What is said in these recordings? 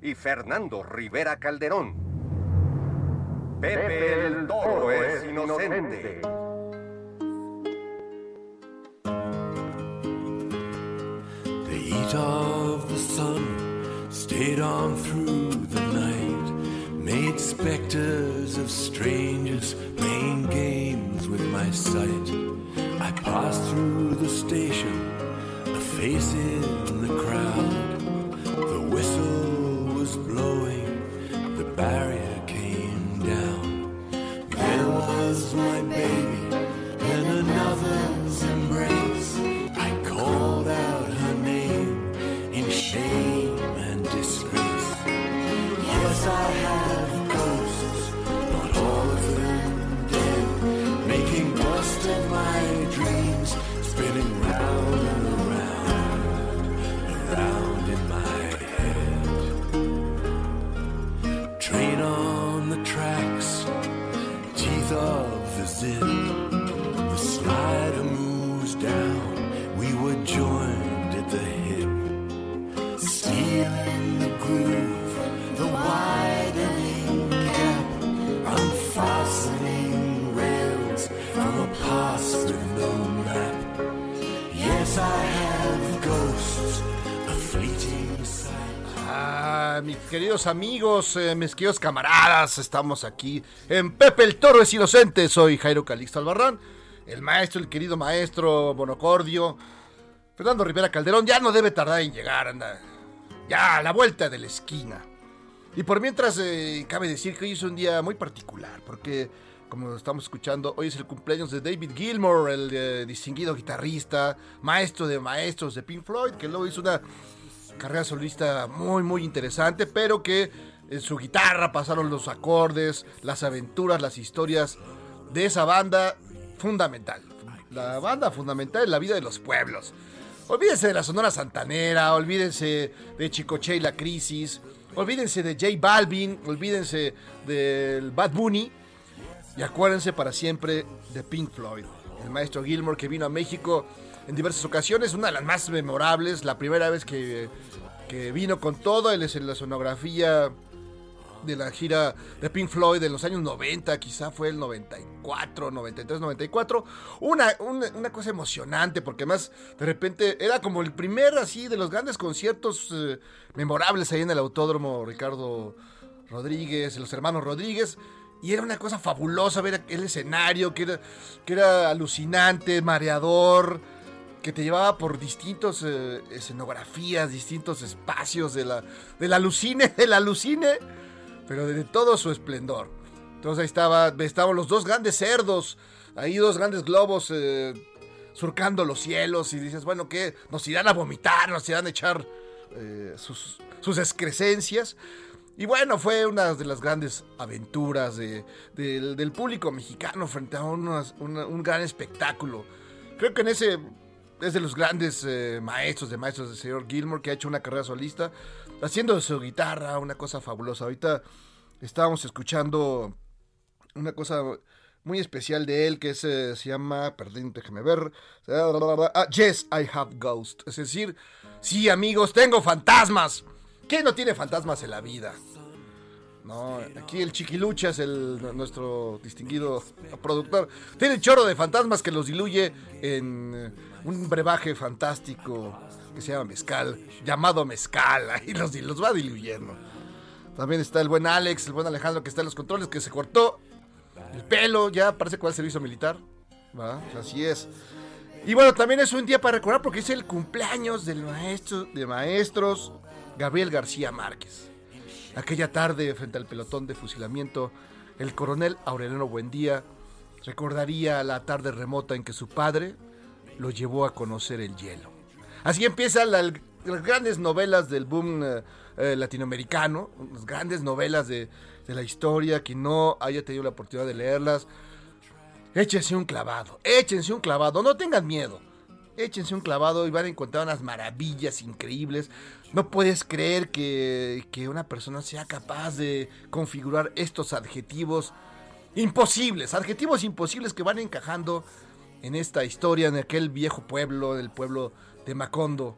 y Fernando Rivera Calderón. Pepe el Toro es inocente. The heat of the sun stayed on through the night, made specters of strangers playing games with my sight. I passed through the station, a face in the crowd. The blowing, the barrier came down. There was my baby amigos, eh, mis queridos camaradas, estamos aquí en Pepe el Toro es Inocente. Soy Jairo Calixto Albarrán, el maestro, el querido maestro Bonocordio. Fernando Rivera Calderón ya no debe tardar en llegar, anda. Ya a la vuelta de la esquina. Y por mientras, eh, cabe decir que hoy es un día muy particular, porque como estamos escuchando, hoy es el cumpleaños de David Gilmour, el eh, distinguido guitarrista, maestro de maestros de Pink Floyd, que luego hizo una carrera solista muy muy interesante, pero que en su guitarra pasaron los acordes, las aventuras, las historias de esa banda fundamental. La banda fundamental en la vida de los pueblos. Olvídense de la Sonora Santanera, olvídense de Chicoche y la Crisis, olvídense de J Balvin, olvídense del Bad Bunny y acuérdense para siempre de Pink Floyd. El maestro Gilmore que vino a México en diversas ocasiones, una de las más memorables, la primera vez que, que vino con todo, él es en la sonografía de la gira de Pink Floyd de los años 90, quizá fue el 94, 93, 94. Una, una, una cosa emocionante, porque más de repente era como el primer así de los grandes conciertos eh, memorables ahí en el Autódromo Ricardo Rodríguez, los hermanos Rodríguez. Y era una cosa fabulosa ver el escenario, que era, que era alucinante, mareador, que te llevaba por distintos eh, escenografías, distintos espacios de la, de la alucine, de pero de todo su esplendor. Entonces ahí estaba, estaban los dos grandes cerdos, ahí dos grandes globos eh, surcando los cielos y dices, bueno, ¿qué? Nos irán a vomitar, nos irán a echar eh, sus, sus excrescencias. Y bueno, fue una de las grandes aventuras de, del, público mexicano frente a un gran espectáculo. Creo que en ese es de los grandes eh, maestros de maestros del señor Gilmore que ha hecho una carrera solista, haciendo su guitarra una cosa fabulosa. Ahorita estábamos escuchando una cosa muy especial de él que es, eh, se llama, perdón, déjeme ver, ah, Yes, I have ghost. Es decir, sí amigos, tengo fantasmas. ¿Quién no tiene fantasmas en la vida? No, aquí el Chiquiluchas, el, nuestro distinguido productor, tiene un chorro de fantasmas que los diluye en eh, un brebaje fantástico que se llama mezcal, llamado mezcal, ahí los, los va diluyendo. También está el buen Alex, el buen Alejandro que está en los controles, que se cortó el pelo, ya parece que va al servicio militar. ¿va? Así es. Y bueno, también es un día para recordar porque es el cumpleaños del maestro de maestros Gabriel García Márquez. Aquella tarde, frente al pelotón de fusilamiento, el coronel Aureliano Buendía recordaría la tarde remota en que su padre lo llevó a conocer el hielo. Así empiezan la- las grandes novelas del boom eh, eh, latinoamericano, las grandes novelas de, de la historia, que no haya tenido la oportunidad de leerlas, échense un clavado, échense un clavado, no tengan miedo. Échense un clavado y van a encontrar unas maravillas increíbles. No puedes creer que, que una persona sea capaz de configurar estos adjetivos imposibles, adjetivos imposibles que van encajando en esta historia, en aquel viejo pueblo, el pueblo de Macondo,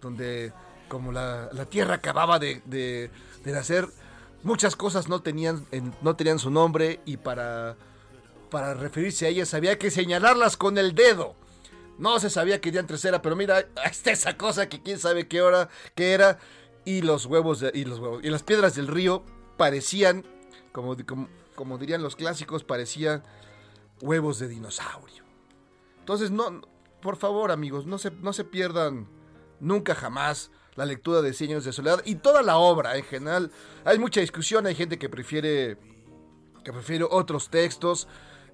donde como la, la tierra acababa de, de- de nacer, muchas cosas no tenían, en- no tenían su nombre y para, para referirse a ellas había que señalarlas con el dedo. No se sabía qué diantres era, pero mira, está esa cosa que quién sabe qué hora, qué era. Y los huevos, de- y los huevos, y las piedras del río parecían, como, como, como dirían los clásicos, parecían huevos de dinosaurio. Entonces, no, por favor, amigos, no se, no se pierdan nunca jamás la lectura de Cien de soledad y toda la obra en general. Hay mucha discusión, hay gente que prefiere que prefiere otros textos.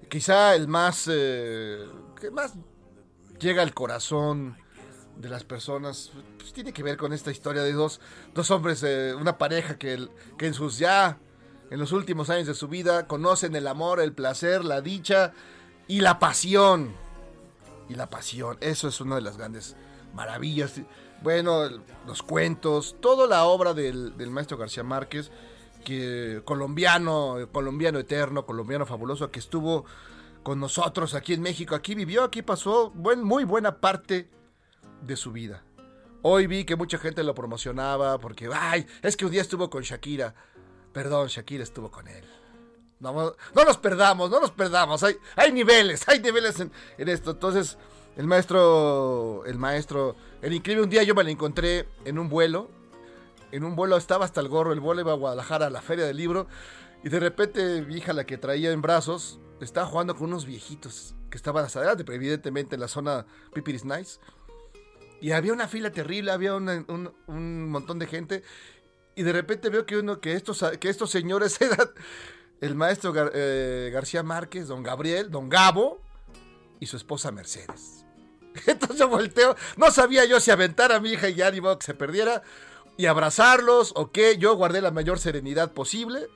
Quizá el más eh, que más llega al corazón de las personas pues, tiene que ver con esta historia de dos, dos hombres, eh, una pareja que, que en sus ya en los últimos años de su vida conocen el amor, el placer, la dicha y la pasión y la pasión. Eso es una de las grandes maravillas. Bueno, los cuentos, toda la obra del, del maestro García Márquez, que colombiano, colombiano eterno, colombiano fabuloso, que estuvo con nosotros aquí en México, aquí vivió, aquí pasó muy buena parte de su vida. Hoy vi que mucha gente lo promocionaba porque, ay, es que un día estuvo con Shakira. Perdón, Shakira estuvo con él. No, no nos perdamos, no nos perdamos. Hay, niveles, hay niveles en, en esto. Entonces, el maestro, el maestro, el increíble, un día yo me lo encontré en un vuelo. En un vuelo estaba hasta el gorro, el vuelo iba a Guadalajara a la feria del libro. Y de repente mi hija, la que traía en brazos, estaba jugando con unos viejitos que estaban hasta adelante, pero evidentemente en la zona Pipiris Nice. Y había una fila terrible, había un, un montón de gente. Y de repente veo que, uno, que, estos, que estos señores eran el maestro eh, García Márquez, don Gabriel, don Gabo y su esposa Mercedes. Entonces yo volteo, no sabía yo si aventar a mi hija y ya ni modo que se perdiera y abrazarlos o qué. Yo guardé la mayor serenidad posible.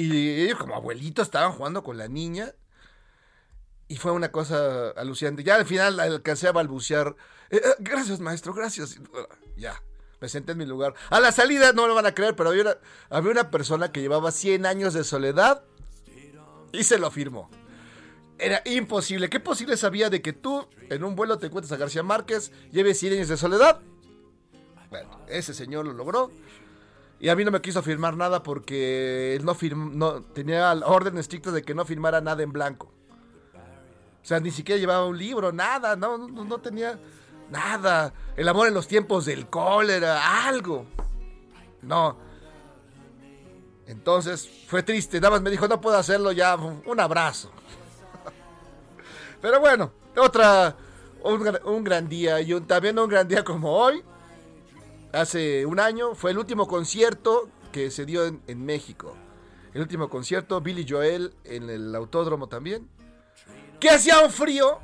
Y ellos como abuelitos estaban jugando con la niña. Y fue una cosa alucinante. Ya al final alcancé a balbucear. "Eh, eh, gracias, maestro, gracias. Ya, me senté en mi lugar. A la salida, no lo van a creer, pero había una, había una persona que llevaba 100 años de soledad y se lo firmó. Era imposible. ¿Qué posible sabía de que tú en un vuelo te encuentres a García Márquez, lleves 100 años de soledad? Bueno, ese señor lo logró. Y a mí no me quiso firmar nada porque él no, firm- no tenía orden estricta de que no firmara nada en blanco. O sea, ni siquiera llevaba un libro, nada, no, no, no tenía nada. El amor en los tiempos del cólera, algo. No. Entonces fue triste, nada más me dijo, no puedo hacerlo ya, un abrazo. Pero bueno, otra, un, un gran día y un- también un gran día como hoy, hace un año, fue el último concierto que se dio en, México. El último concierto, Billy Joel en el autódromo también. Que hacía un frío.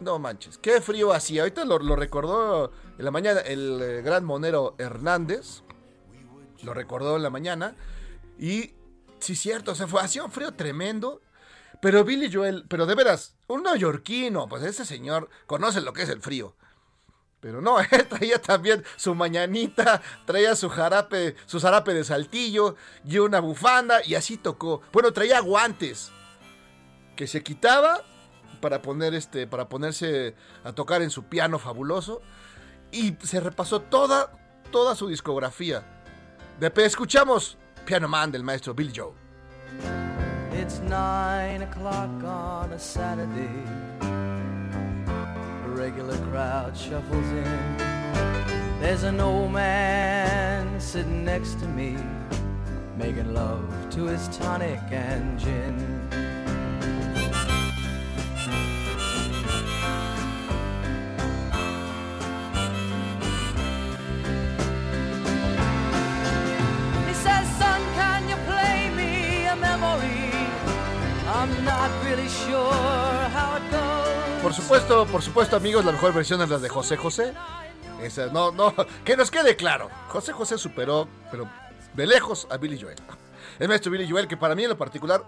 No manches, qué frío hacía. Ahorita lo, lo recordó en la mañana el eh, gran monero Hernández. Lo recordó en la mañana. Y sí, cierto, se fue. Hacía un frío tremendo. Pero Billy Joel, pero de veras, un neoyorquino, pues ese señor conoce lo que es el frío. Pero no, él traía también su mañanita, traía su jarape, su zarape de saltillo y una bufanda y así tocó. Bueno, traía guantes que se quitaba para poner este para ponerse a tocar en su piano fabuloso y se repasó toda toda su discografía. De escuchamos Piano Man del maestro Bill Joe. It's nine o'clock on a Saturday. Regular crowd shuffles in. There's an old man sitting next to me, making love to his tonic and gin. He says, son, can you play me a memory? I'm not really sure how it goes. Por supuesto, por supuesto, amigos, la mejor versión es la de José José. Esa, no, no, que nos quede claro. José José superó, pero de lejos, a Billy Joel. El maestro Billy Joel, que para mí en lo particular,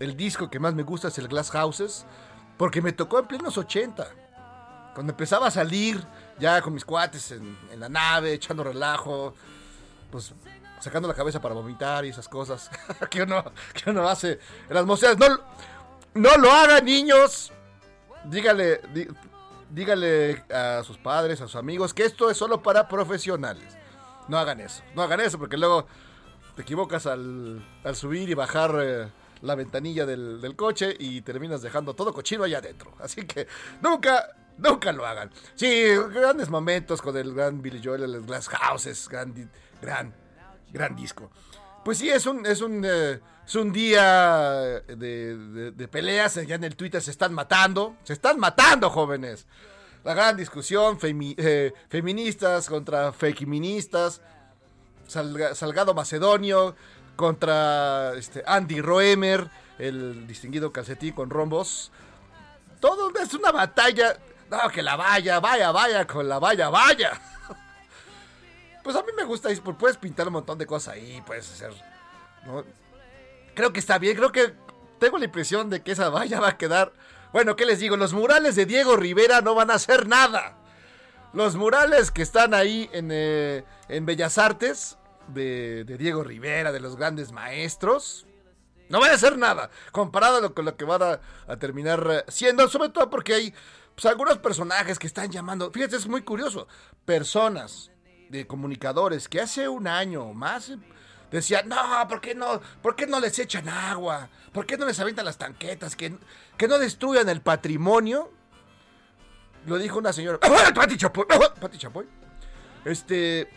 el disco que más me gusta es el Glass Houses, porque me tocó en plenos 80. Cuando empezaba a salir ya con mis cuates en, en la nave, echando relajo, pues sacando la cabeza para vomitar y esas cosas que uno, que uno hace en las mocedas. No, no lo hagan, niños. Dígale, dí- dígale a sus padres, a sus amigos, que esto es solo para profesionales. No hagan eso, no hagan eso, porque luego te equivocas al, subir y bajar eh, la ventanilla del, coche y terminas dejando todo cochino allá adentro. Así que nunca, nunca lo hagan. Sí, grandes momentos con el gran Billy Joel, el Glass Houses, gran, gran, gran disco. Pues sí, es un, es un, eh, es un día de, de- peleas. Ya en el Twitter se están matando. Se están matando, jóvenes. La gran discusión, eh, feministas contra feministas. Salga- Salgado Macedonio contra este, Andy Roemer, el distinguido calcetín con rombos. Todo es una batalla. No, que la vaya, vaya, vaya, con la vaya, vaya. Pues a mí me gusta, y puedes pintar un montón de cosas ahí, puedes hacer. ¿no? Creo que está bien, creo que tengo la impresión de que esa valla va a quedar. Bueno, ¿qué les digo? Los murales de Diego Rivera no van a hacer nada. Los murales que están ahí en, eh, en Bellas Artes de, de Diego Rivera, de los grandes maestros, no van a hacer nada comparado con lo que van a, a terminar eh, siendo, sobre todo porque hay pues, algunos personajes que están llamando, fíjate, es muy curioso, personas de comunicadores que hace un año o más eh, decían, no, ¿por qué no, ¿por qué no les echan agua? ¿Por qué no les avientan las tanquetas? Que, que no destruyan el patrimonio. Lo dijo una señora, Pati Chapoy, Pati Chapoy. Este,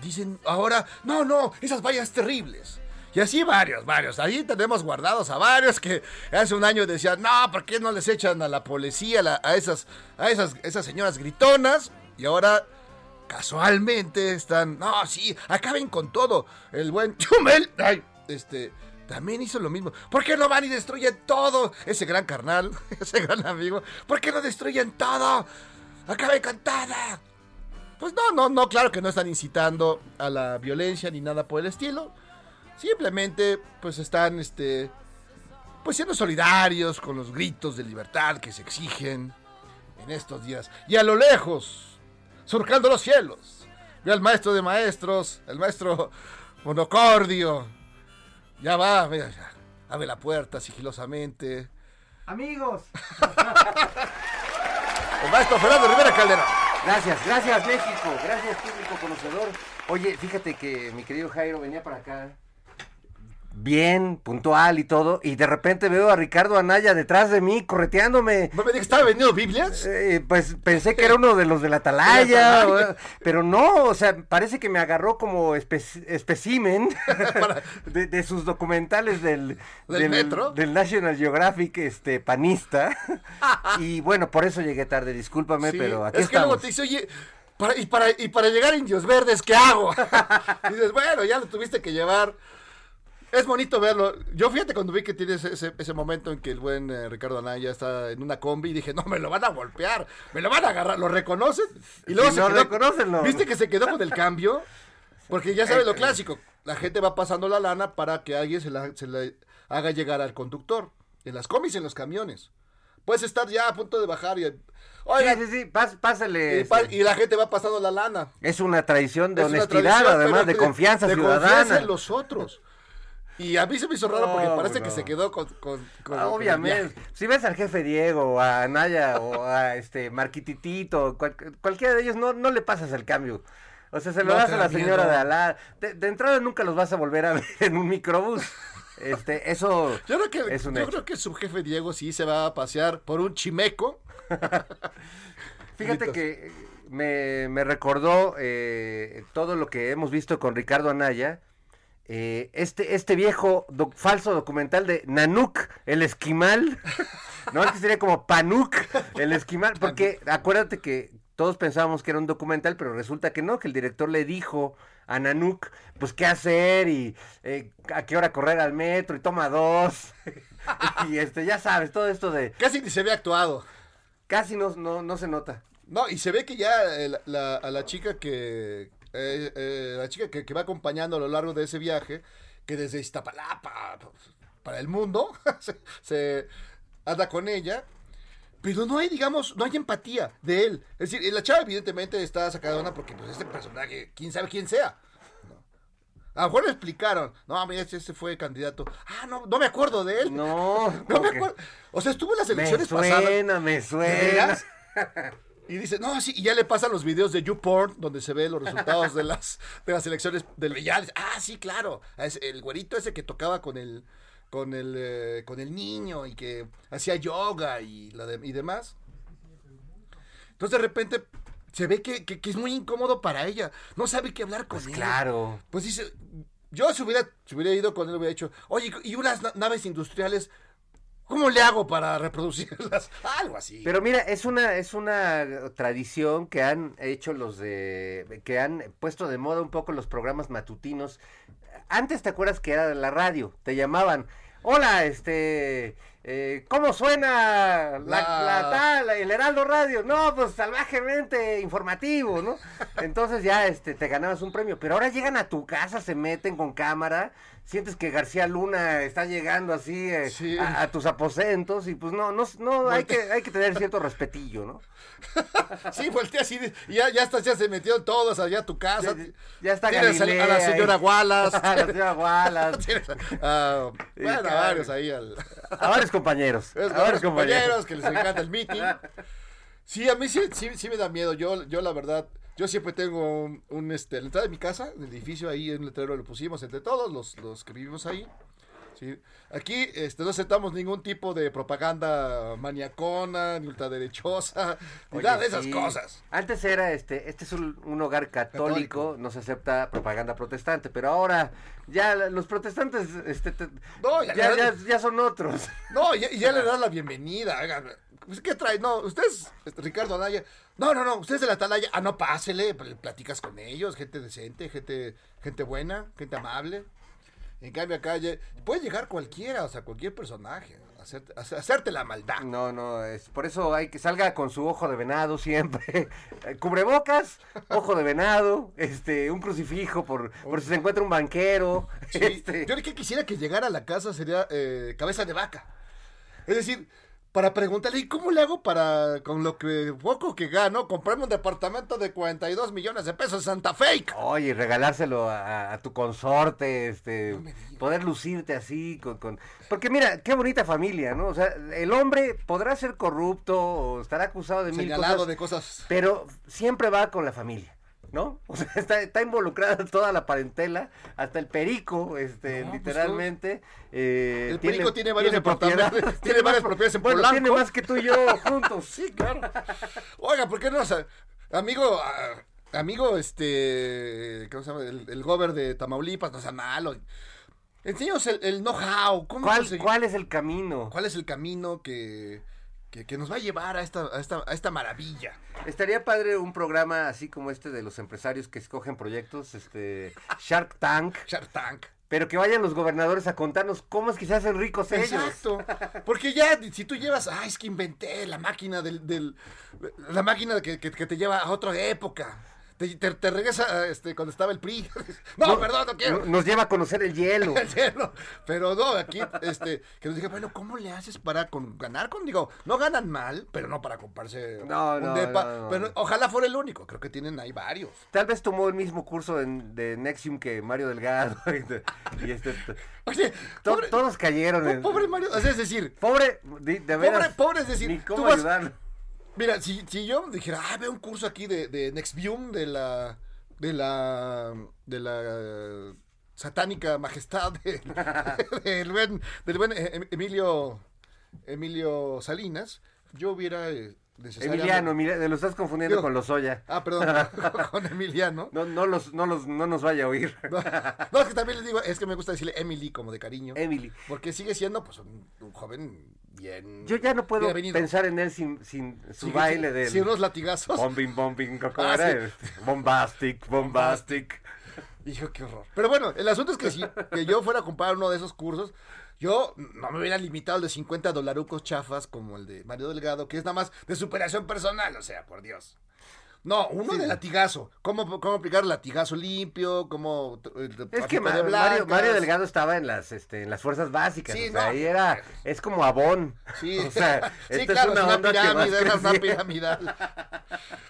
dicen ahora, no, no, esas vallas terribles. Y así varios, varios. Ahí tenemos guardados a varios que hace un año decían, no, ¿por qué no les echan a la policía, a, a esas, a esas, esas señoras gritonas? Y ahora, casualmente, están, no, sí, acaben con todo. El buen Chumel, ay, este, también hizo lo mismo. ¿Por qué no van y destruyen todo? Ese gran carnal, ese gran amigo, ¿por qué no destruyen todo? Acaben con. Pues no, no, no, claro que no están incitando a la violencia ni nada por el estilo. Simplemente, pues están, este, pues siendo solidarios con los gritos de libertad que se exigen en estos días. Y a lo lejos, surcando los cielos, ve al maestro de maestros, el maestro Monocordio. Ya va, mira, ya, abre la puerta sigilosamente. Amigos, El maestro Fernando Rivera Caldera. gracias, gracias México, gracias público conocedor. Oye, fíjate que mi querido Jairo venía para acá bien, puntual y todo, y de repente veo a Ricardo Anaya detrás de mí correteándome. ¿No me que estaba vendiendo Biblias? Eh, pues pensé que era uno de los de la atalaya, De la pero no, o sea, parece que me agarró como espe- especímen de, de sus documentales del, ¿Del metro? del National Geographic este panista. y bueno, por eso llegué tarde, discúlpame, Sí, pero aquí es que luego te dice, oye, para- y, para, y para llegar a Indios Verdes, ¿qué hago? y dices, bueno, ya lo tuviste que llevar. Es bonito verlo. Yo fíjate cuando vi que tienes ese, ese momento en que el buen eh, Ricardo Anaya está en una combi y dije, no, me lo van a golpear, me lo van a agarrar, ¿lo reconocen? Y luego Sí, se no, quedó. ¿Viste que se quedó con el cambio? Porque ya sabes Eh, lo clásico, la gente va pasando la lana para que alguien se la, se la haga llegar al conductor. En las combis, en los camiones. Puedes estar ya a punto de bajar y... Sí, Oigan, sí, sí, pás- pásale. y, este. y la gente va pasando la lana. Es una tradición de Es honestidad, además de confianza de ciudadana. confianza en los otros. Y a mí se me hizo raro porque No, parece que se quedó con. con- con- Ah, obviamente. Si ves al jefe Diego, a Anaya, o a este Marquititito, cual- cualquiera de ellos, no, no le pasas el cambio. O sea, se lo No das a la señora miedo. de Alá. De, de entrada nunca los vas a volver a ver en un microbús. Este, eso Yo creo que, es un yo hecho. creo que su jefe Diego sí se va a pasear por un chimeco. Fíjate que me, me recordó eh, todo lo que hemos visto con Ricardo Anaya. Eh, este, este viejo doc- falso documental de Nanuk, el esquimal. no, antes sería como Panuk, el esquimal. Porque acuérdate que todos pensábamos que era un documental, pero resulta que no, que el director le dijo a Nanuk, pues qué hacer y eh, a qué hora correr al metro y toma dos. y este, ya sabes, todo esto de Casi ni se ve actuado. casi no, no, no se nota. No, y se ve que ya eh, la- a la chica que eh, eh, la chica que, que va acompañando a lo largo de ese viaje, que desde Iztapalapa para el mundo se, se anda con ella, pero no hay, digamos, no hay empatía de él. Es decir, la chava evidentemente está sacada de onda porque pues este personaje, quién sabe quién sea. ¿no? A lo mejor le explicaron, no, mira, este, este fue candidato. Ah, no, no me acuerdo de él. No, No me acuerdo. O sea, estuvo en las Me elecciones pasadas. suena, me ¿De suena. Y dice, no, sí, y ya le pasan los videos de YouPorn, donde se ven los resultados de las, de las elecciones del dice, Ah, sí, claro. Es el güerito ese que tocaba con el, con el, eh, con el niño y que hacía yoga y, la de- y demás. Entonces de repente se ve que, que- que es muy incómodo para ella. No sabe qué hablar con Pues él. claro. Pues dice, yo si hubiera, si hubiera ido con él, hubiera dicho, oye, ¿y unas na- naves industriales? ¿Cómo le hago para reproducirlas? Algo así. Pero mira, es una, es una tradición que han hecho los de, que han puesto de moda un poco los programas matutinos. Antes te acuerdas que era la radio, te llamaban, hola, este, eh, ¿cómo suena la, La- la tal, el Heraldo Radio? No, pues salvajemente informativo, ¿no? Entonces ya, este, te ganabas un premio, pero ahora llegan a tu casa, se meten con cámara, sientes que García Luna está llegando así eh, Sí. a, a tus aposentos y pues no, no, no, hay que, hay que tener cierto respetillo, ¿no? Sí, voltea así, ya, ya estás, ya se metieron todos allá a tu casa. Ya, ya está Tienes a, Galilea a la señora. Wallace. A la señora Wallace. Tienes Sí, bueno, a varios ahí. Al, A varios compañeros. es A compañeros que les encanta el meeting. Sí, a mí sí, sí, sí me da miedo. Yo, yo la verdad, yo siempre tengo un, un, este, la entrada de mi casa, en el edificio, ahí en un letrero lo pusimos entre todos los, los que vivimos ahí. Sí. Aquí este, no aceptamos ningún tipo de propaganda maniacona, ni ultraderechosa, ni Oye, nada de esas sí. cosas. Antes era este, este es un, un hogar católico, Católico. no se acepta propaganda protestante, pero ahora ya los protestantes este, te- No, ya- ya, ya, ya son otros. No, y ya, ya le dan la bienvenida. pues, ¿Qué trae? No, ustedes, este, Ricardo Anaya. No, no, no, ustedes de la Atalaya. Ah, no, pásele, pl- platicas con ellos, gente decente, gente, gente buena, gente amable. En cambio acá puede llegar cualquiera, o sea, cualquier personaje, hacerte, hacerte la maldad. No, no, es por eso hay que salga con su ojo de venado siempre. Eh, Cubrebocas, ojo de venado, este, un crucifijo por, por si se encuentra un banquero. Sí, este, Yo lo que quisiera que llegara a la casa sería eh, cabeza de vaca. Es decir, para preguntarle, ¿y cómo le hago para, con lo que poco que gano, comprarme un departamento de 42 millones de pesos en Santa Fe? Oye, regalárselo a, a tu consorte, este, No poder lucirte así con, con... Porque mira, qué bonita familia, ¿no? O sea, el hombre podrá ser corrupto o estará acusado de mil Señalado cosas, de cosas. pero siempre va con la familia, ¿no? O sea, está, está involucrada toda la parentela, hasta el perico, este, No, pues, literalmente. eh, El perico tiene varios propiedades, tiene varias propiedades en bueno, Polanco. tiene más que tú y yo juntos. Sí, claro. Oiga, ¿por qué no? O sea, amigo, ah, amigo, este, ¿cómo se llama? El, el gober de Tamaulipas, no sea malo. Enséñanos el, el know-how. ¿Cómo ¿Cuál, ¿Cuál es el camino? cuál es el camino que, que, que nos va a llevar a esta, a esta, a esta maravilla? Estaría padre un programa así como este de los empresarios que escogen proyectos, este Shark Tank, Shark Tank. pero que vayan los gobernadores a contarnos cómo es que se hacen ricos ellos. Exacto. Porque ya, si tú llevas, ah, es que inventé la máquina del, del la máquina que, que- que te lleva a otra época. Te, te, te regresa este, cuando estaba el PRI. No, perdón, no quiero. No- Nos lleva a conocer el hielo. El. Pero no, aquí, este, que nos diga, bueno, ¿cómo le haces para con- ganar con? Digo, no ganan mal, pero no para comprarse No, un no, depa. Pero ojalá fuera el único. Creo que tienen ahí varios. Tal vez tomó el mismo curso en- de Nexium que Mario Delgado. y este, Oye, to- pobre, todos cayeron. en- pobre Mario. o sea, es decir, Pobre, de, de pobre, veras, pobre, es decir, ni tú cómo vas- ayudarlo. Mira, si, si yo dijera, ah, veo un curso aquí de, de Nextvium, de la, de la, de la eh, satánica majestad de- del buen, del buen eh, Em- Emilio, Emilio Salinas, yo hubiera eh, Emiliano, Emiliano, lo estás confundiendo Digo- con Lozoya. Ah, perdón, con Emiliano. No, no, los, no, los, no nos vaya a oír. No, no, es que también les digo, es que me gusta decirle Emily como de cariño. Emily. Porque sigue siendo pues un, un joven bien. Yo ya no puedo pensar en él sin, sin su Sí, baile del... sí, unos latigazos. Bombing, bombing, ¿cómo Ah, era? sí. Bombastic, bombastic. Hijo, qué horror. Pero bueno, el asunto es que si que yo fuera a comprar uno de esos cursos, yo no me hubiera limitado al de 50 dolarucos chafas como el de Mario Delgado, que es nada más de superación personal, o sea, por Dios. No, uno de latigazo. ¿Cómo, cómo aplicar latigazo limpio? ¿Cómo. eh, Es que Mario? Mario Delgado estaba en las, este, en las fuerzas básicas. Sí, o sea, no. ahí era, es como Avon. Sí, O sea, sí esta claro, es una, que vas pirámide, era una piramidal.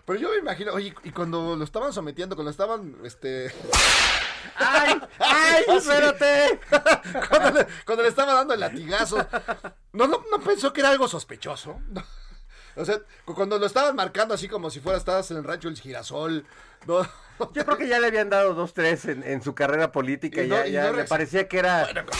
Pero yo me imagino, oye, y cuando lo estaban sometiendo, cuando estaban, este, ¡Ay! ¡Ay! ¡Espérate! cuando le, cuando le estaba dando el latigazo, ¿no, no, no pensó que era algo sospechoso? O sea, cu- cuando lo estaban marcando así como si fuera estabas en el rancho El Girasol, no, Yo creo que ya le habían dado dos, tres en, en su carrera política. Y Y no- ya y ya no parecía que era... Bueno, como-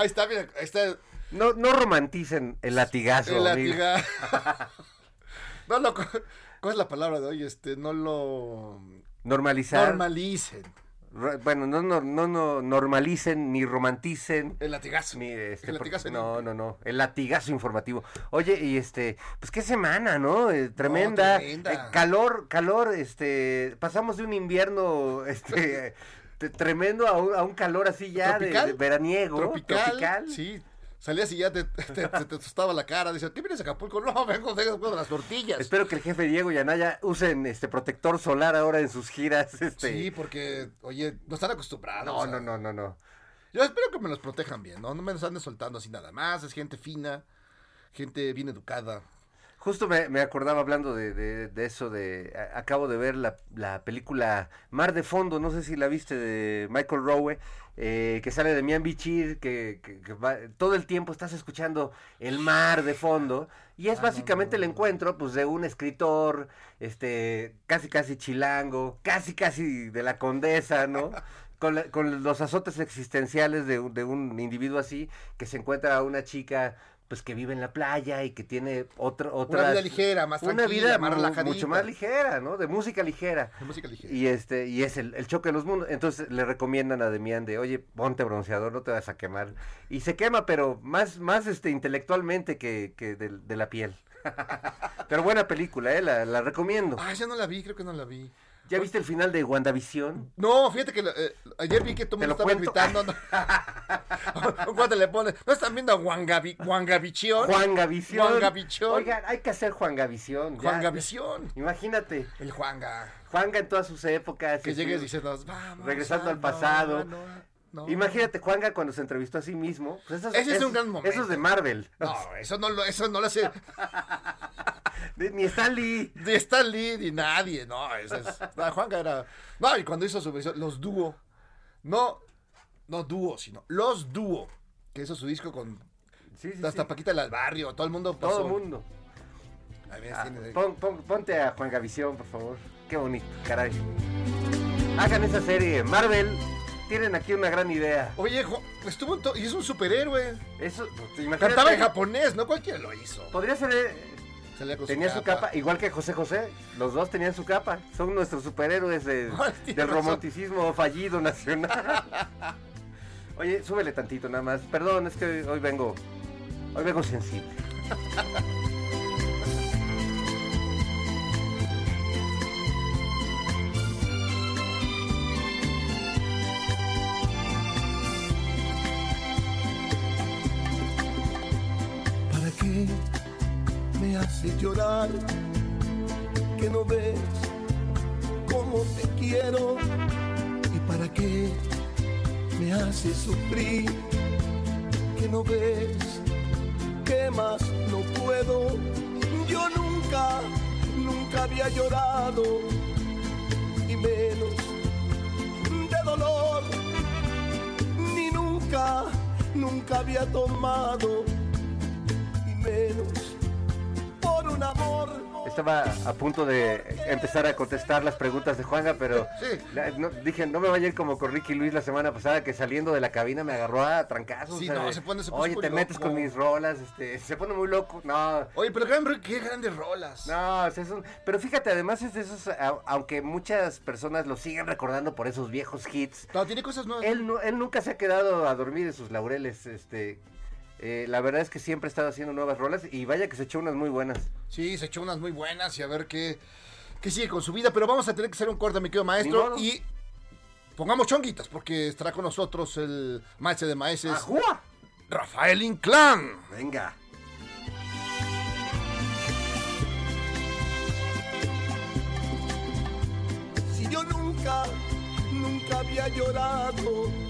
ahí está, mira, ahí está No, no romanticen el latigazo. el latigazo. no lo, ¿cuál es la palabra de hoy? Este, no lo Normalizar. normalicen. Bueno, no, no, no, no normalicen ni romanticen. El latigazo. Ni este, el por- latigazo no, no, no. El latigazo informativo. Oye, y este, pues qué semana, ¿no? Eh, tremenda. tremenda. Eh, calor, calor, este, pasamos de un invierno, este, te- tremendo a un, a un calor así ya de, Tropical. de veraniego. Tropical, Sí. Salías y ya te, te, te- te tostaba la cara. Dices, ¿qué vienes a Acapulco? No, vengo de, de las tortillas. Espero que el jefe Diego y Anaya usen este protector solar ahora en sus giras. Este. Sí, porque, oye, no están acostumbrados. No, o sea, no, no, no, no. Yo espero que me los protejan bien, ¿no? No me los anden soltando así nada más. Es gente fina, gente bien educada. Justo me, me acordaba hablando de, de- de eso, de a- acabo de ver la, la película Mar de Fondo, no sé si la viste, de Michael Rowe, eh, que sale de Mian Bichir, que, que- que va- todo el tiempo estás escuchando el mar de fondo, y es básicamente el encuentro pues de un escritor, este, casi casi chilango, casi casi de la condesa, ¿no? Con, la- con los azotes existenciales de un individuo así, que se encuentra a una chica pues que vive en la playa y que tiene otra otra Una vida ligera, más una vida más mu- relajadita. mucho más ligera, ¿no? De música ligera. De música ligera. Y este y es el, el choque de los mundos. Entonces le recomiendan a Demian de, "Oye, ponte bronceador, no te vas a quemar." Y se quema, pero más más este intelectualmente que, que de, de la piel. pero buena película, eh, la, la recomiendo. Ah, ya no la vi, creo que no la vi. ¿Ya viste el final de WandaVision? No, fíjate que eh, ayer vi que tú me lo estabas cuento. gritando. ¿no? Le pone, ¿no están viendo a Wangavi, Wangavichión? Juan Gavisión. Juan Gavichón. Oigan, hay que hacer Juan Gavisión. ya. Juan Gavisión. Imagínate, El Juanga. Juanga en todas sus épocas. Que llegues y dices, vamos. regresando al pasado. no, no, no. Imagínate Juanga cuando se entrevistó a sí mismo. Pues esos- Ese es un gran momento. Esos de Marvel. No, eso no lo, eso no lo hace Ni Stan Lee. ni Stan Lee ni nadie, no, ese es, no, Juanga era, no, y cuando hizo su versión, los dúo, no, no dúo, sino los dúo, que hizo su disco con Sí, sí, hasta sí. Paquita del Barrio, todo el mundo pasó. Todo el mundo. Ahí ves, Ah, tiene- pon- pon- ponte a Juan Gavisión, por favor. Qué bonito, caray. Hagan esa serie. Marvel, tienen aquí una gran idea. Oye, estuvo en to- y es un superhéroe. Eso, pues. Cantaba en japonés, no cualquiera lo hizo. Podría ser. eh, Salía con Tenía su capa, igual que José José. Los dos tenían su capa. Son nuestros superhéroes de- del romanticismo fallido nacional. Oye, súbele tantito nada más. Perdón, es que hoy vengo. Hoy vengo sensible. me haces llorar? Que no ves cómo te quiero. ¿Y para qué me haces sufrir? Que no ves que más no puedo. Yo nunca, nunca había llorado. Y menos de dolor. Ni nunca, nunca había tomado y menos. Estaba a punto de empezar a contestar las preguntas de Juanga, pero Sí. la- no- dije, no me vaya a ir como con Ricky Luis la semana pasada, que saliendo de la cabina me agarró a trancazos. Sí, o sea, no, de, se pone- se puso Oye, te metes loco". con mis rolas, este, se pone muy loco. No, Oye, pero qué grandes rolas. no, o sea, pero fíjate, además es de esos, a- aunque muchas personas lo siguen recordando por esos viejos hits, No, tiene cosas nuevas. él, nu- él nunca se ha quedado a dormir en sus laureles, este... eh, la verdad es que siempre ha estado haciendo nuevas rolas y vaya que se echó unas muy buenas. Sí, se echó unas muy buenas y a ver qué, qué sigue con su vida. Pero vamos a tener que hacer un corte, mi querido maestro. Y pongamos chonguitas, porque estará con nosotros el maestro de maestros, ¡Ajúa! Rafael Inclán. Venga. Si yo nunca, nunca había llorado.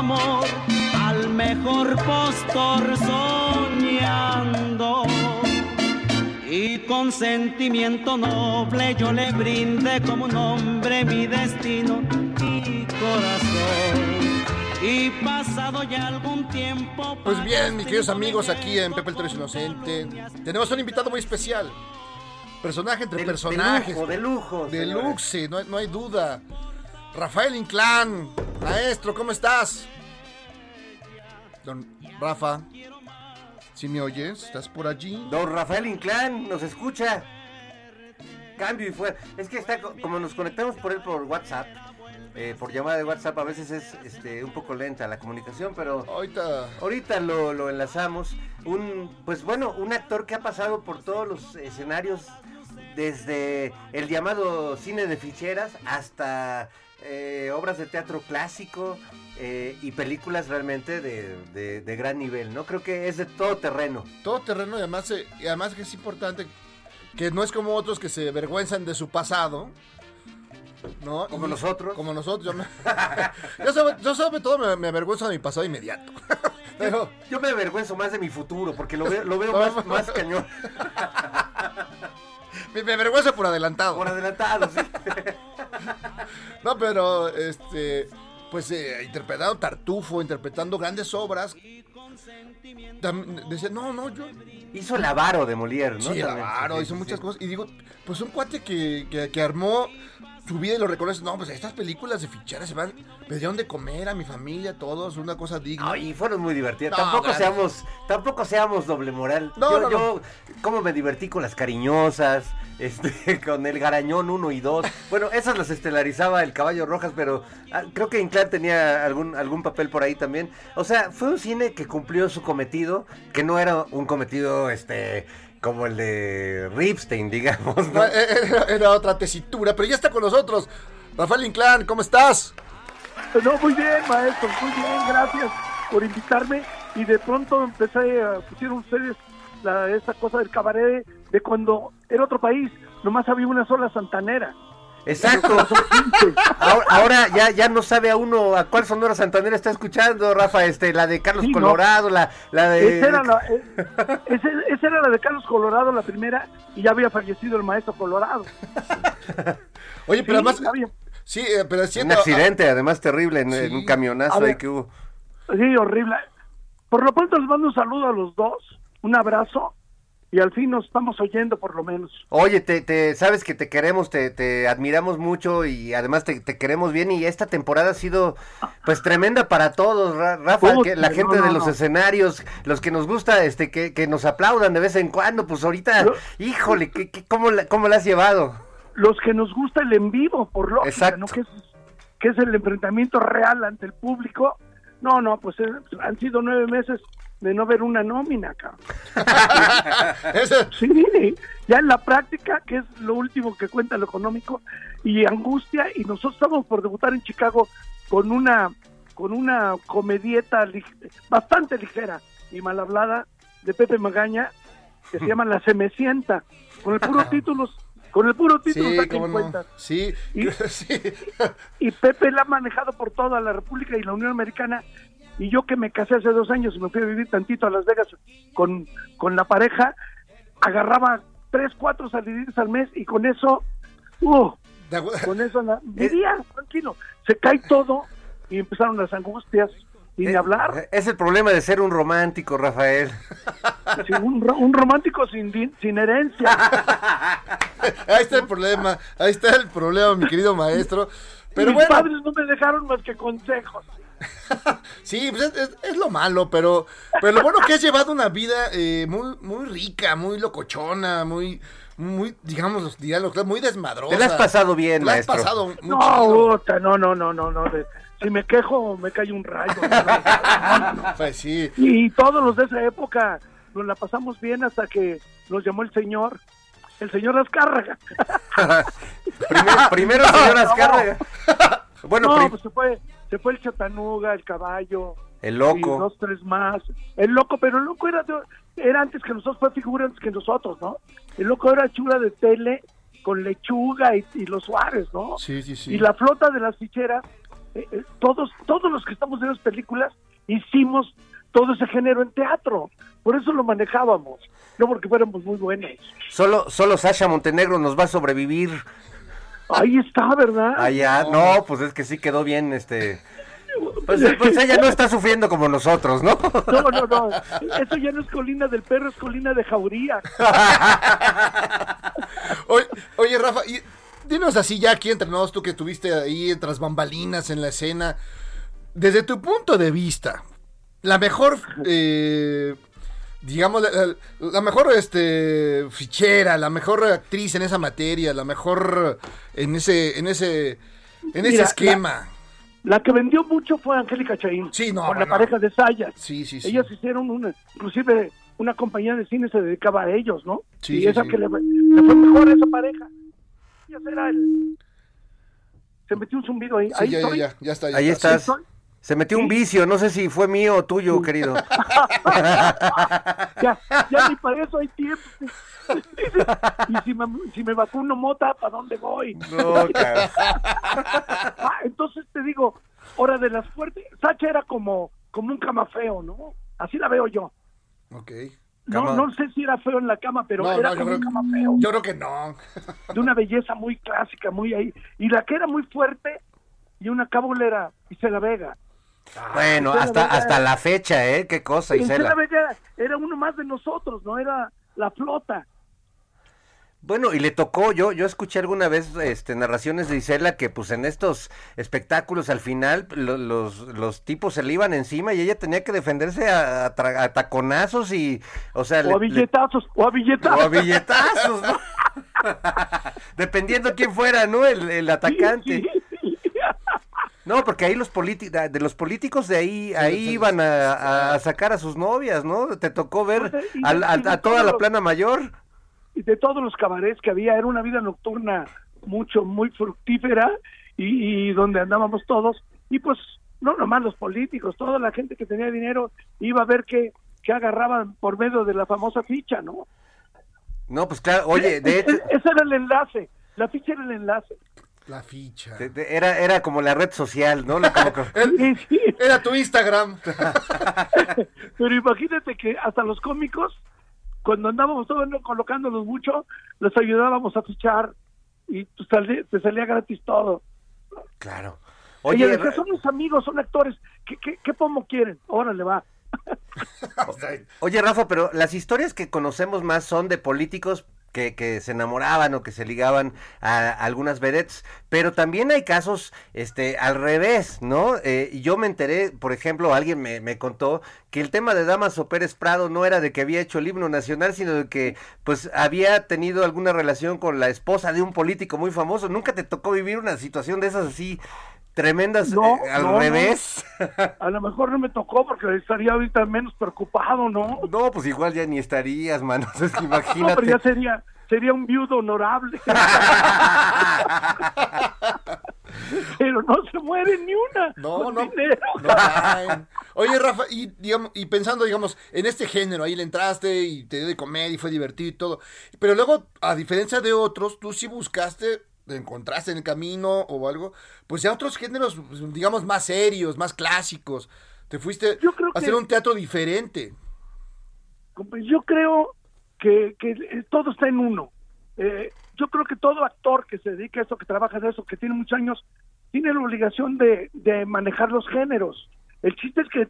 Amor al mejor postor soñando. Y con sentimiento noble yo le brindé como un hombre mi destino y corazón. Y pasado ya algún tiempo. Pues bien, mis queridos amigos, mi aquí en Pepe el Toro es Inocente, tenemos un invitado muy especial. Personaje entre Del- personajes. De lujo, de lujo. De luxe, no, hay- no hay duda. Rafael Inclán, maestro, ¿cómo estás? Don Rafa, si me oyes? ¿Estás por allí? Don Rafael Inclán nos escucha. Cambio y fuera. Es que está co- como nos conectamos por él por WhatsApp, eh, por llamada de WhatsApp, a veces es este, un poco lenta la comunicación, pero Ahorita. ahorita lo, lo enlazamos. Un, pues bueno, un actor que ha pasado por todos los escenarios, desde el llamado cine de ficheras hasta eh, obras de teatro clásico eh, y películas realmente de, de- de gran nivel, ¿no? Creo que es de todo terreno. Todo terreno y además, eh, y además que es importante que no es como otros que se avergüenzan de su pasado. ¿No? Como Y- nosotros. Como nosotros. Yo, me- yo sobre, yo sobre todo me, me avergüenzo de mi pasado inmediato. Pero, Yo me avergüenzo más de mi futuro porque lo veo, lo veo más, más cañón. me, me avergüenzo por adelantado. Por adelantado, sí. No, pero este, pues eh, interpretando Tartufo, interpretando grandes obras. tam- Decía, no, no, yo. Hizo el avaro de Molière, ¿no? sí, el También, avaro, hizo muchas cosas. Y digo, pues un cuate que, que, que armó su vida y lo reconoce. No, pues estas películas de ficheras se van, me dieron de comer a mi familia, todos, una cosa digna. Ay, fueron muy divertidas. No, tampoco seamos, tampoco seamos doble moral. No, yo, no, yo, cómo me divertí con las cariñosas, este, con el garañón 1 y 2. Bueno, esas las estelarizaba el caballo rojas, pero ah, creo que Inclán tenía algún, algún papel por ahí también. O sea, fue un cine que cumplió su cometido, que no era un cometido, este, como el de Ripstein, digamos, ¿no? Eh, Era, era otra tesitura, pero ya está con nosotros. Rafael Inclán, ¿cómo estás? No, muy bien, maestro, muy bien, gracias por invitarme. Y de pronto empecé a pusieron ustedes la, esa cosa del cabaret de cuando era otro país, nomás había una sola santanera. Exacto. Ahora, ahora ya, ya no sabe a uno a cuál Sonora Santanera está escuchando, Rafa, este, la de Carlos Sí, ¿no? Colorado, la, la de... Esa era la, eh, ese- esa era la de Carlos Colorado, la primera, y ya había fallecido el maestro Colorado. Oye, pero Sí, además. había- Sí, eh, pero Un siendo. accidente, además terrible, en, Sí. en un camionazo ver. ahí que hubo. Sí, horrible. Por lo pronto les mando un saludo a los dos, un abrazo, y al fin nos estamos oyendo por lo menos. Oye, te, te, sabes que te queremos, te, te admiramos mucho y además te, te queremos bien y esta temporada ha sido pues tremenda para todos, Ra- Rafa, que la gente no, de los no. escenarios, los que nos gusta este que, que nos aplaudan de vez en cuando, pues ahorita, Yo- híjole, ¿qué, qué- cómo, la, ¿cómo la has llevado? los que nos gusta el en vivo, por Exacto. ¿no? Que es, que es el enfrentamiento real ante el público. No, no, pues eh, han sido nueve meses de no ver una nómina, cabrón. Sí, ya en la práctica, que es lo último que cuenta lo económico, y angustia, y nosotros estamos por debutar en Chicago con una con una comedieta lig- bastante ligera y mal hablada de Pepe Magaña que se llama La Semecienta, con el puro título, con el puro título Sí, cómo no. cuentas. Sí, Y- sí. Y Pepe la ha manejado por toda la República y la Unión Americana. Y yo que me casé hace dos años y me fui a vivir tantito a Las Vegas con, con la pareja, agarraba tres, cuatro saliditas al mes y con eso, uh, con eso la- vivía tranquilo. Se cae todo y empezaron las angustias y ni hablar. Es el problema de ser un romántico, Rafael. Sí, un, ro- un romántico sin, sin herencia. Ahí está el problema, ahí está el problema, mi querido maestro. Pero Mis bueno, padres no me dejaron más que consejos. sí, pues es, es- es lo malo, pero, pero lo bueno que has llevado una vida eh, muy, muy rica, muy locochona, muy, muy, digamos, digamos, muy desmadrosa. Te la has pasado bien, Te la has maestro. pasado muy No, no, no, no, no, no. de- si me quejo, me cae un rayo. Pues sí. Y todos los de esa época nos la pasamos bien hasta que nos llamó el señor, el señor Azcárraga. Primero, primero señor Azcárraga. Bueno, no, pues se fue, se fue el chatanuga, el caballo. el Y loco. dos, tres más. El loco, pero el loco era, de- era antes que nosotros, fue figura antes que nosotros, ¿no? El loco era chula de tele con lechuga y, y los Suárez, ¿no? Sí, sí, sí. Y la flota de las ficheras, eh, eh, todos, todos los que estamos en las películas hicimos todo ese género en teatro. Por eso lo manejábamos, no porque fuéramos muy buenos. Solo, solo Sasha Montenegro nos va a sobrevivir. Ahí está, ¿verdad? Allá, no, pues es que sí quedó bien, este. Pues, pues ella no está sufriendo como nosotros, ¿no? No, no, no. Eso ya no es colina del perro, es colina de jauría. Oye, oye, Rafa, y dinos así ya aquí entre nosotros, tú que estuviste ahí tras bambalinas en la escena, desde tu punto de vista, la mejor, eh, digamos, la, la- la mejor este, fichera, la mejor actriz en esa materia, la mejor en ese, en ese, en ese Mira, esquema. La que vendió mucho fue Angélica Chaín. Sí, no, Con la no. pareja de Sayas. Sí, sí, sí. Ellas hicieron una, inclusive una compañía de cine se dedicaba a ellos, ¿no? Sí, y sí, esa sí. que le, fue- le fue mejor a esa pareja. Ya será el... Se metió un zumbido ahí. Sí, ahí ya, ya, estoy. ya, ya está. ya Ahí está. estás. Se metió un vicio, no sé si fue mío o tuyo, querido. ya, ya ni para eso hay tiempo. y si me, si me vacuno mota, ¿para dónde voy? No. Ah, entonces te digo, hora de las fuertes. Sacha era como, como un camafeo, ¿no? Así la veo yo. Ok. No, Cama- no sé si era feo en la cama, pero No, era no, como un camafeo. Yo creo que no. De una belleza muy clásica, muy ahí. Y la que era muy fuerte, y una cabulera, Isela Vega. Bueno, Isela hasta, hasta la fecha, ¿eh? Qué cosa, Isela. Vega era uno más de nosotros, no era la flota. Bueno, y le tocó, yo, yo escuché alguna vez este, narraciones de Isela que pues en estos espectáculos al final lo- los, los tipos se le iban encima y ella tenía que defenderse a, a tra- a taconazos y, o sea, O le- a le- billetazos, o a billetazos. o a billetazos, ¿no? Dependiendo quién fuera, ¿no? El, el atacante. No, porque ahí los políticos, de los políticos de ahí, ahí iban a, a sacar a sus novias, ¿no? Te tocó ver Pues, y- a, toda la plana mayor. y de todos los cabarets que había, era una vida nocturna mucho, muy fructífera y, y donde andábamos todos. Y pues, no nomás los políticos, toda la gente que tenía dinero iba a ver qué, qué agarraban por medio de la famosa ficha, ¿no? No, pues claro, oye, de hecho, E- ese era el enlace, la ficha era el enlace. La ficha. era, era como la red social, ¿no? La- como que- Sí, sí. Era tu Instagram. Pero imagínate que hasta los cómicos, cuando andábamos todos ¿no? colocándonos mucho, les ayudábamos a fichar y pues, te salía gratis todo. claro. Oye, Oye, decía, son mis amigos, son actores. ¿Qué, qué, qué pomo quieren? Órale, va. Oye, Rafa, pero las historias que conocemos más son de políticos que, que se enamoraban o que se ligaban a algunas vedettes, pero también hay casos este al revés, ¿no? Eh, yo me enteré, por ejemplo, alguien me, me contó que el tema de Damaso Pérez Prado no era de que había hecho el himno nacional, sino de que pues había tenido alguna relación con la esposa de un político muy famoso. ¿Nunca te tocó vivir una situación de esas así tremendas No, eh, al no, no. revés? A lo mejor no me tocó porque estaría ahorita menos preocupado, ¿no? No, pues igual ya ni estarías, mano. Es que No, imagínate. pero ya sería, sería un viudo honorable. pero no se muere ni una. No, no, no. Oye, Rafa, y, digamos, y pensando, digamos, en este género, ahí le entraste y te dio de comedia y fue divertido y todo. Pero luego, a diferencia de otros, tú sí buscaste, te encontraste en el camino o algo, pues ya otros géneros, pues, digamos, más serios, más clásicos. Te fuiste Yo creo a hacer que- un teatro diferente. Pues yo creo que, que eh, todo está en uno. Eh, yo creo que todo actor que se dedica a eso, que trabaja de eso, que tiene muchos años, tiene la obligación de, de manejar los géneros. El chiste es que,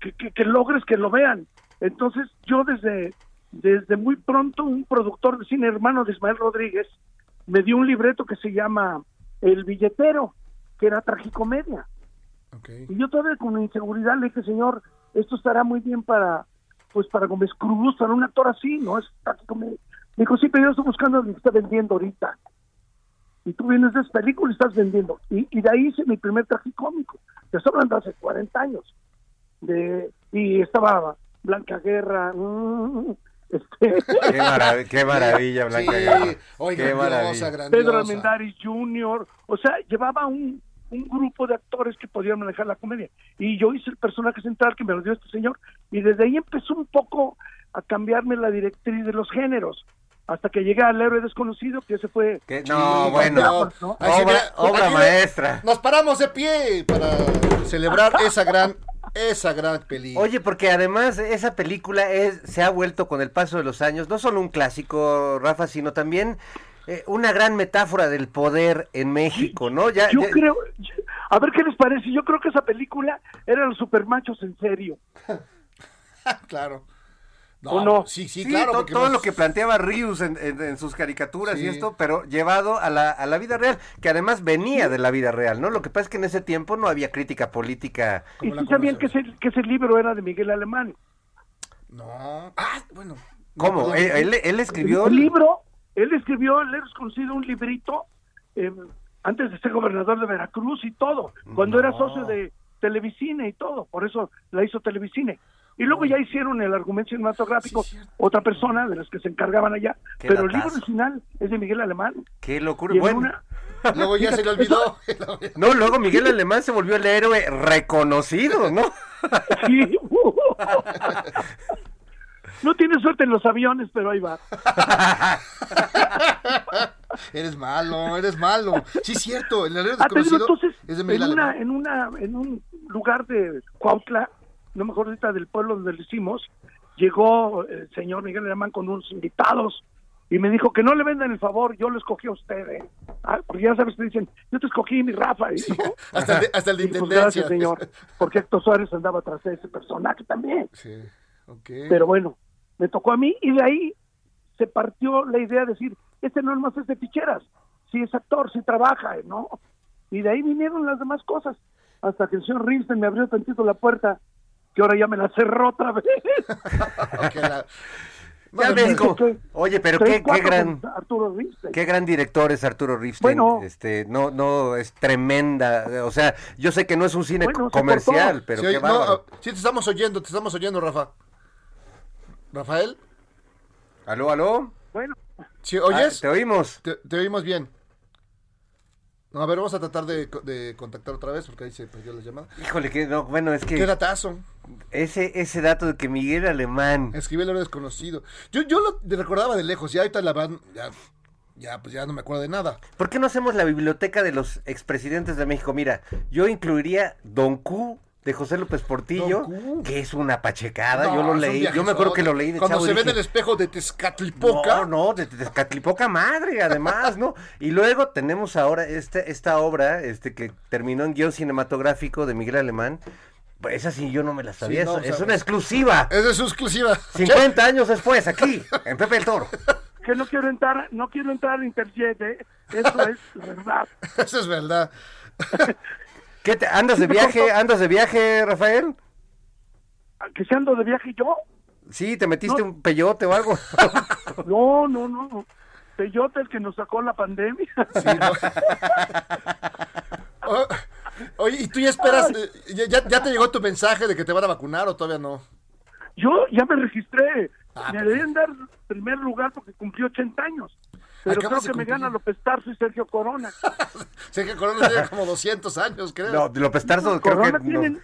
que, que- que logres que lo vean. Entonces yo desde, desde muy pronto, un productor de cine hermano de Ismael Rodríguez me dio un libreto que se llama El billetero, que era tragicomedia. Y yo todavía con inseguridad le dije, señor, esto estará muy bien para, pues para Gómez Cruz, para un actor así, ¿no? Es tragicomedia. Me dijo, sí, pero yo estoy buscando lo que está vendiendo ahorita. Y tú vienes de esa película y estás vendiendo. Y, y de ahí hice mi primer tragicómico. Te estoy hablando hace 40 años. De, y estaba Blanca Guerra, mm, Qué, marav- qué maravilla, Blanca Sí, oye, Qué grandiosa, maravilla. grandiosa. Pedro Armendáriz Jr., o sea, llevaba un, un grupo de actores que podían manejar la comedia. Y yo hice el personaje central que me lo dio este señor, y desde ahí empezó un poco a cambiarme la directriz de los géneros, hasta que llegué al héroe desconocido, que ese fue... No, bueno. Obra, maestra. Nos paramos de pie para celebrar esa gran, esa gran película. Oye, porque además esa película es, se ha vuelto con el paso de los años no solo un clásico, Rafa, sino también eh, una gran metáfora del poder en México, ¿no? Ya, Yo ya- creo, a ver qué les parece, yo creo que esa película era los supermachos en serio. claro. ¿O no? Sí, sí, Sí, claro. to- todo lo que planteaba Rius en, en- en sus caricaturas y esto, pero llevado a la, a la vida real, que además venía de la vida real, ¿no? Lo que pasa es que en ese tiempo no había crítica política. Y sí sabían que ese, que ese libro era de Miguel Alemán. No. Ah, bueno. ¿Cómo? No, Él, él- él escribió... El libro, él escribió, él es conocido un librito eh, antes de ser gobernador de Veracruz y todo, cuando era socio de Televicine y todo, por eso la hizo Televicine. Y luego ya hicieron el argumento cinematográfico, otra persona de las que se encargaban allá, Qué pero el libro original es de Miguel Alemán. Qué locura. Bueno, una- Luego ya se le olvidó. no, luego Miguel Alemán se volvió el héroe reconocido, ¿no? Sí. No tiene suerte en los aviones, pero ahí va. eres malo, eres malo. Sí, es cierto. El héroe Ah, desconocido entonces, es de Miguel en una, en una, en un lugar de Cuautla, no me acuerdo ahorita del pueblo donde lo hicimos, llegó el señor Miguel Alemán con unos invitados y me dijo que no le vendan el favor, yo lo escogí a usted, ¿eh? Ah, porque ya sabes que dicen, yo te escogí, mi Rafa. Y digo, Hasta el hasta el de "Sí, pues, gracias, señor, porque Héctor Suárez andaba tras de ese personaje también. Sí, ok. Pero bueno, me tocó a mí y de ahí se partió la idea de decir, este no más es de ficheras, si es actor, si trabaja, ¿no? Y de ahí vinieron las demás cosas, hasta que el señor Rinsen me abrió tantito la puerta, que ahora ya me la cerró otra vez. La- Ya cómo- que- Oye, pero qué, gran... Arturo. Qué gran director es Arturo Ripstein. Bueno. este, no, no, es tremenda. O sea, yo sé que no es un cine Bueno, comercial, pero Sí, qué no, ah, sí, te estamos oyendo, te estamos oyendo, Rafa. ¿Rafael? Aló, aló. Bueno, ¿Sí, ¿Oyes? Ah, te oímos. Te, te oímos bien. No, a ver, vamos a tratar de, de contactar otra vez porque ahí se perdió la llamada. Híjole, que no, bueno, es ¿Qué que datazo? ese, ese dato de que Miguel Alemán. Escribe el desconocido. Yo, yo lo recordaba de lejos, ya ahorita la van, ya, ya, pues ya no me acuerdo de nada. ¿Por qué no hacemos la biblioteca de los expresidentes de México? Mira, yo incluiría Don Q de José López Portillo, que es una pachecada. No, yo lo leí, yo me acuerdo que lo leí de Cuando chavo se ve en el espejo de Tezcatlipoca. No, no, de Tezcatlipoca madre, además, ¿no? Y luego tenemos ahora este, esta obra este que terminó en guion cinematográfico de Miguel Alemán. Pues esa sí yo no me la sabía, Sí, no, eso- o sea, es una exclusiva. Esa es su exclusiva. 50 años después, aquí, en Pepe el Toro. que no quiero entrar, no quiero entrar a Interjet, ¿eh? eso es verdad. Eso es verdad. ¿Qué te, ¿Andas de viaje, andas de viaje, Rafael? Que se ando de viaje yo, Sí, te metiste No. un peyote o algo. no, no, no, Peyote el que nos sacó la pandemia. Oh, oye, ¿y tú ya esperas? eh, ya, ya- ya te llegó tu mensaje de que te van a vacunar o todavía no? Yo ya me registré. Ah, me debían dar primer lugar porque cumplí 80 años. Pero Acabas creo que me gana López Tarso y Sergio Corona. Que Corona tiene como 200 años, creo. No, López Tarso creo Corona que tiene, no.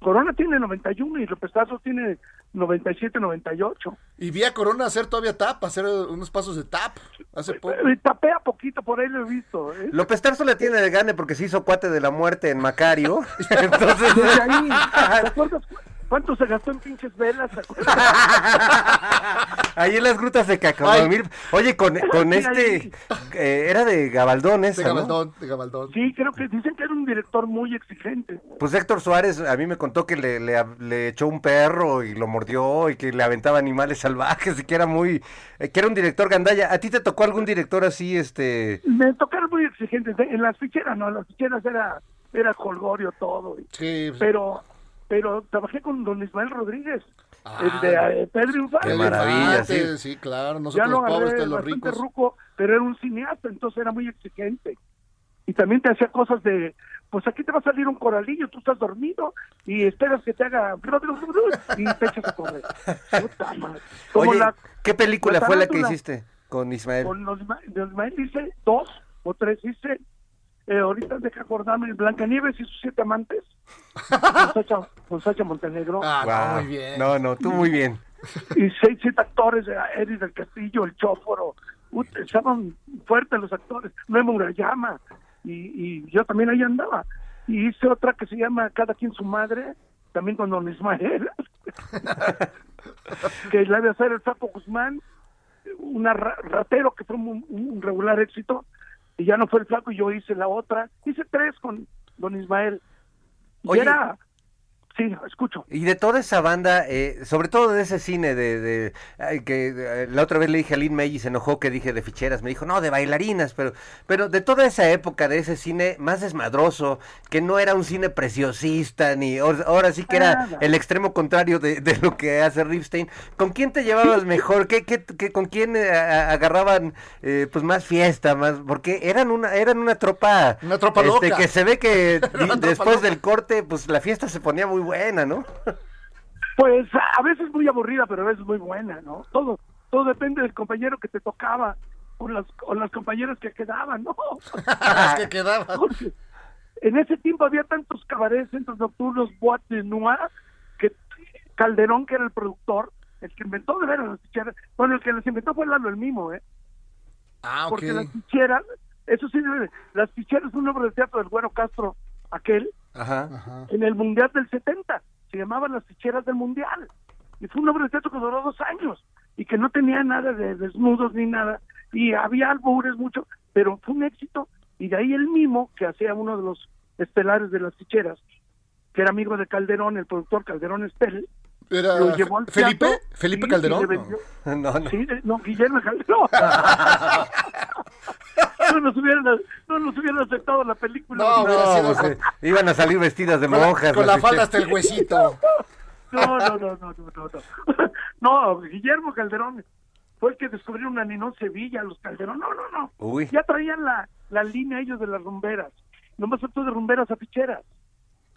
Corona tiene 91 y López Tarso tiene 97, 98. Y vi a Corona hacer todavía tap, hacer unos pasos de tap hace poco. Eh, Tapea poquito, por ahí lo he visto. ¿eh? López Tarso le tiene de gane porque se hizo cuate de la muerte en Macario. Entonces, Desde ahí, ¿te acuerdas cu- cuánto se gastó en pinches velas? Ahí en las grutas de Cacabamil. Oye, con, este, eh, era de Gabaldón De esa, ¿no? Gabaldón, de Gabaldón. Sí, creo que dicen que era un director muy exigente. Pues Héctor Suárez a mí me contó que le, le, le echó un perro y lo mordió y que le aventaba animales salvajes y que era muy, eh, que era un director gandalla. ¿A ti te tocó algún director así, este? Me tocaron muy exigentes. En las ficheras, no, en las ficheras era, era colgorio todo. y- Sí, pues, Pero, pero trabajé con don Ismael Rodríguez, Ah, el de eh, Pedro Infante. Qué maravilla, infante, sí. sí, claro. ya Nosotros lo los pobres, agarré de los bastante ricos. ruco, pero era un cineasta, entonces era muy exigente. Y también te hacía cosas de, pues aquí te va a salir un coralillo, tú estás dormido y esperas que te haga y te echas a correr. Puta madre. Como Oye, la- ¿qué película la fue la que hiciste con Ismael? Con los, Ismael hice dos o tres hice. Eh, ahorita deja acordarme, Blancanieves y sus siete amantes. con, Sacha, con Sacha Montenegro. Ah, muy bien. No, no, tú muy bien. y seis, siete actores, Eddie del Castillo, el Chóforo, estaban fuertes los actores, Memo Urayama, y, y yo también ahí andaba. Y hice otra que se llama Cada quien su madre, también con Don Ismael, que la de hacer el Sapo Guzmán, una ra- ratero que fue un, un regular éxito, y ya no fue el flaco, y yo hice la otra, hice tres con Don Ismael. Y era, sí, escucho. Y de toda esa banda, eh, sobre todo de ese cine de, de ay, que eh, la otra vez le dije a Lynn May y se enojó que dije de ficheras, me dijo, no, de bailarinas, pero, pero de toda esa época de ese cine más desmadroso, que no era un cine preciosista, ni ahora ahora sí que era Nada. el extremo contrario de, de lo que hace Ripstein, ¿con quién te llevabas mejor? ¿Qué, qué, qué- con quién eh, a- agarraban eh, pues más fiesta, más, porque eran una, eran una tropa, Una tropa este, loca. que se ve que después loca. del corte, pues la fiesta se ponía muy buena, ¿no? Pues a veces muy aburrida, pero a veces muy buena, ¿no? Todo todo depende del compañero que te tocaba o las, o las compañeras que quedaban, ¿no? Las que quedaban. Porque en ese tiempo había tantos cabarets, centros nocturnos, boîtes de noir, que Calderón, que era el productor, el que inventó de veras las ficheras, bueno, el que las inventó fue Lalo el Mimo, ¿eh? Ah, ok. Porque las ficheras, eso sí, las ficheras, un nombre de teatro del Güero Castro, aquel, Ajá. Ajá. en el Mundial del 70. Se llamaban las ficheras del Mundial. Y fue un hombre de teatro que duró dos años y que no tenía nada de desnudos ni nada. Y había albures mucho, pero fue un éxito. Y de ahí el mimo, que hacía uno de los estelares de las ficheras, que era amigo de Calderón, el productor Calderón Estel, Era lo llevó al Felipe, teatro Felipe Calderón. vendió- No, no. Sí, no, Guillermo Calderón. no, nos hubieran, no nos hubieran aceptado la película. No, No, pues, eh, iban a salir vestidas de monjas. con las la falda hasta el huesito. No, no, no, no, no, no, no. No, Guillermo Calderón fue el que descubrió una Ninón Sevilla, los Calderón. No, no, no. Uy. Ya traían la, la línea ellos de las rumberas. Nomás tú de rumberas a ficheras.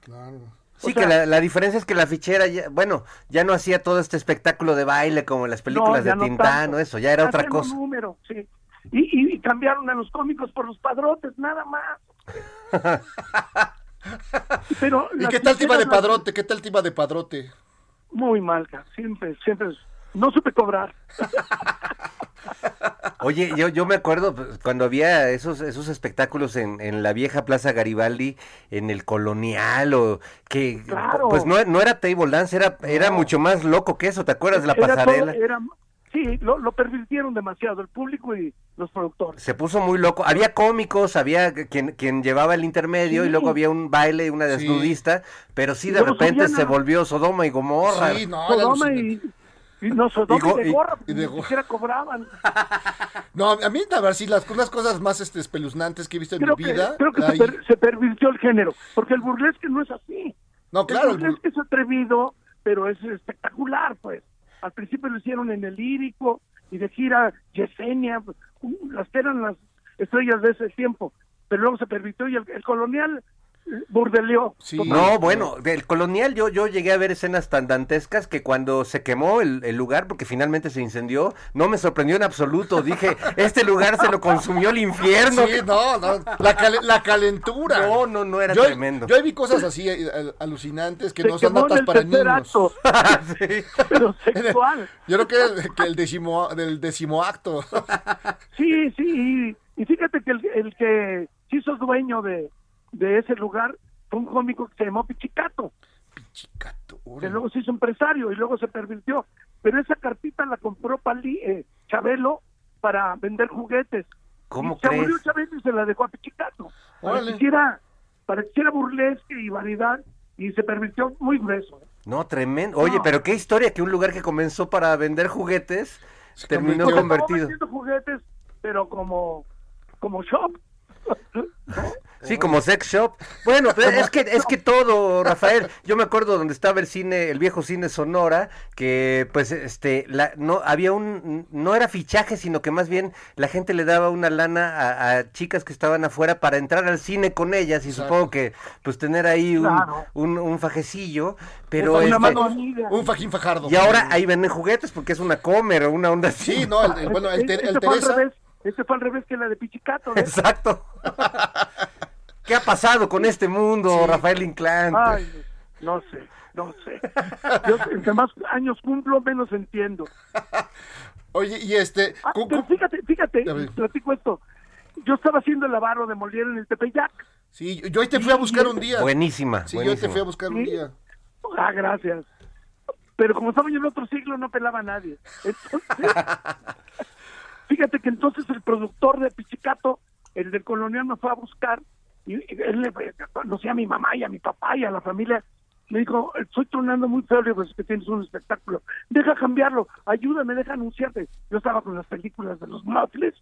Claro. Sí, o sea- que la, la diferencia es que la fichera, ya, bueno, ya no hacía todo este espectáculo de baile como en las películas No, de no Tintán tanto. o eso, ya era otra cosa. un número, sí. Y, y, y cambiaron a los cómicos por los padrotes, nada más. Pero ¿Y qué tal tema de padrote? ¿Qué tal tema de padrote? Muy mal, siempre, siempre. No supe cobrar. Oye, yo, yo me acuerdo pues, cuando había esos, esos espectáculos en, en la vieja Plaza Garibaldi, en el Colonial, o que Claro. pues no, no era table dance, era, era mucho más loco que eso, ¿te acuerdas de la Era todo- pasarela? era- sí, lo, lo pervirtieron demasiado, el público y los productores. Se puso muy loco. Había cómicos, había quien, quien llevaba el intermedio y luego había un baile, una Sí. desnudista, pero sí de luego repente se volvió Sodoma y Gomorra. Sí, no, Sodoma y, y no Y go- y, de y- gorra, y de ni go- siquiera cobraban. No, a mí, la verdad, sí, las unas cosas más este, espeluznantes que he visto en Creo mi que, vida. creo que se, per- se pervirtió el género, porque el burlesque no es así. No, claro. el burlesque es atrevido, pero es espectacular, pues. Al principio lo hicieron en el lírico y de gira Yesenia, uh, las que eran las estrellas de ese tiempo, pero luego se permitió y el, el colonial burdeleó. No, bueno, del colonial yo, yo llegué a ver escenas tan dantescas que cuando se quemó el, el lugar, porque finalmente se incendió, no me sorprendió en absoluto. Dije, este lugar se lo consumió el infierno. Sí, no, no, la, cal- la calentura. No, no, no, era yo, tremendo. Yo vi cosas así eh, al- alucinantes que Se no son el para niños. acto. Sí. Pero sexual. Yo creo que el, que el décimo, del décimo acto. Sí, sí, y, y fíjate que el, el que se hizo dueño de, de ese lugar fue un cómico que se llamó Pichicato, Chicato. que luego se hizo empresario y luego se pervirtió. Pero esa cartita la compró Pali, eh, Chabelo para vender juguetes. ¿Cómo y se crees? murió Chabelo y se la dejó a Pichicato. Para que hiciera, para que hiciera burlesque y variedad y se pervirtió muy grueso. No, tremendo. Oye, No. pero qué historia que un lugar que comenzó para vender juguetes terminó convirtió- convertido. vendiendo juguetes, pero como, como shop. Sí, como sex shop. Bueno, pero es que es que todo, Rafael. Yo me acuerdo donde estaba el cine, el viejo cine Sonora, que pues este la, no había un no era fichaje, sino que más bien la gente le daba una lana a, a chicas que estaban afuera para entrar al cine con ellas y Exacto. supongo que pues tener ahí un, Claro. un, un fajecillo, pero Una este, mano amiga. Un fajín fajardo. y ahora ahí venden juguetes porque es una comer o una onda así. Sí, no, el, el- bueno, el, el este fue al Teresa. revés, este fue al revés que la de Pichicato. ¿ves? Exacto. ¿Qué ha pasado con este mundo, Rafael Inclán? Ay, no sé, no sé. Yo entre más años cumplo, menos entiendo. Oye, y este. Ah, pero cu- fíjate, fíjate, platico esto. Yo estaba haciendo el avaro de Molière en el Tepeyac. Sí, yo ahí te fui a buscar un día. Buenísima. Sí, yo te buenísima. fui a buscar un Sí. día. Ah, gracias. Pero como estaba yo en otro siglo, no pelaba a nadie. Entonces, fíjate que entonces el productor de Pichicato, el del colonial, me fue a buscar y, él le conocía a mi mamá y a mi papá y a la familia. Me dijo, estoy tronando muy feo, le digo, es que tienes un espectáculo. Deja cambiarlo, ayúdame, deja anunciarte. Yo estaba con las películas de los Muffles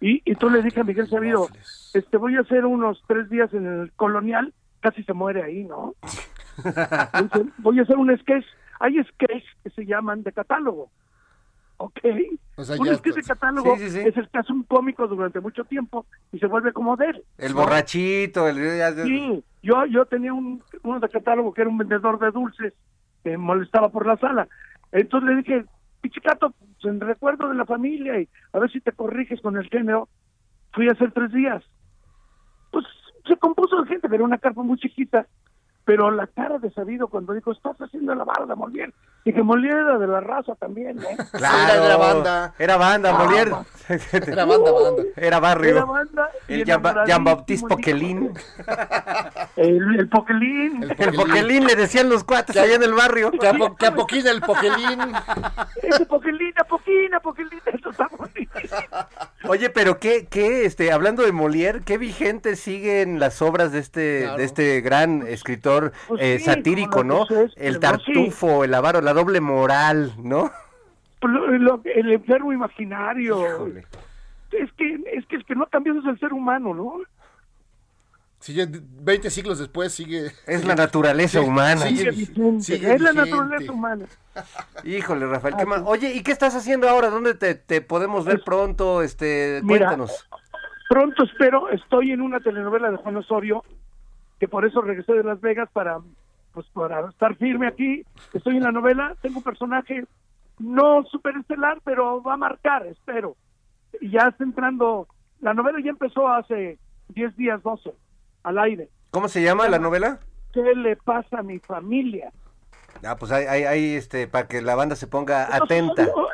y, y tú le dije a Miguel Sabido, este, voy a hacer unos tres días en el colonial, casi se muere ahí, ¿no? Voy a hacer un sketch. Hay sketches que se llaman de catálogo. ¿Ok? O sea, un ya sketch de catálogo Sí, sí, sí. es el que hace un cómico durante mucho tiempo y se vuelve como de él. El ¿no? borrachito, el... Sí, yo, yo tenía un, uno de catálogo que era un vendedor de dulces que molestaba por la sala. Entonces le dije, Pichicato, pues, en recuerdo de la familia y a ver si te corriges con el género. Fui a hacer tres días. Pues se compuso de gente, pero una carpa muy chiquita. Pero la cara de Sabido cuando dijo, estás haciendo la barra de Molière. Dije, Molière era de la raza también, ¿no? Claro, Era banda. Era banda, Ah, Molière. Era banda, banda. Era barrio. Era banda y el Jean-Baptiste dijo. Poquelín. El, el Poquelín. El El Poquelín le decían los cuates allá en el barrio. Que a, po- que a poquín el poquelín. Ese Poquelín, a Poquín, a Poquelín, eso está bonito. Oye, pero qué, qué, este, hablando de Molière, qué vigente siguen las obras de este, Claro. de este gran escritor Pues eh, sí, satírico, ¿no? El pero sí. tartufo, el avaro, la doble moral, ¿no? Lo- lo- el enfermo imaginario. Híjole. Es que, es que el que no ha cambiado es el ser humano, ¿no? Si ya 20 siglos después sigue. Es la naturaleza Sí, humana. sí. Sigue vigente. sigue es la vigente. naturaleza humana. Híjole, Rafael, ¿qué más? Oye, ¿y qué estás haciendo ahora? ¿Dónde te, te podemos ver pronto? Este, Pues, Mira, cuéntanos. Pronto espero, estoy en una telenovela de Juan Osorio, que por eso regresé de Las Vegas para, pues, para estar firme aquí. Estoy en la novela, tengo un personaje no superestelar, pero va a marcar, espero. Y ya está entrando, la novela ya empezó hace 10 días, 12, al aire. ¿Cómo se llama la novela? ¿Qué le pasa a mi familia? Ah, pues ahí, ahí, ahí, este, para que la banda se ponga atenta. Osorio,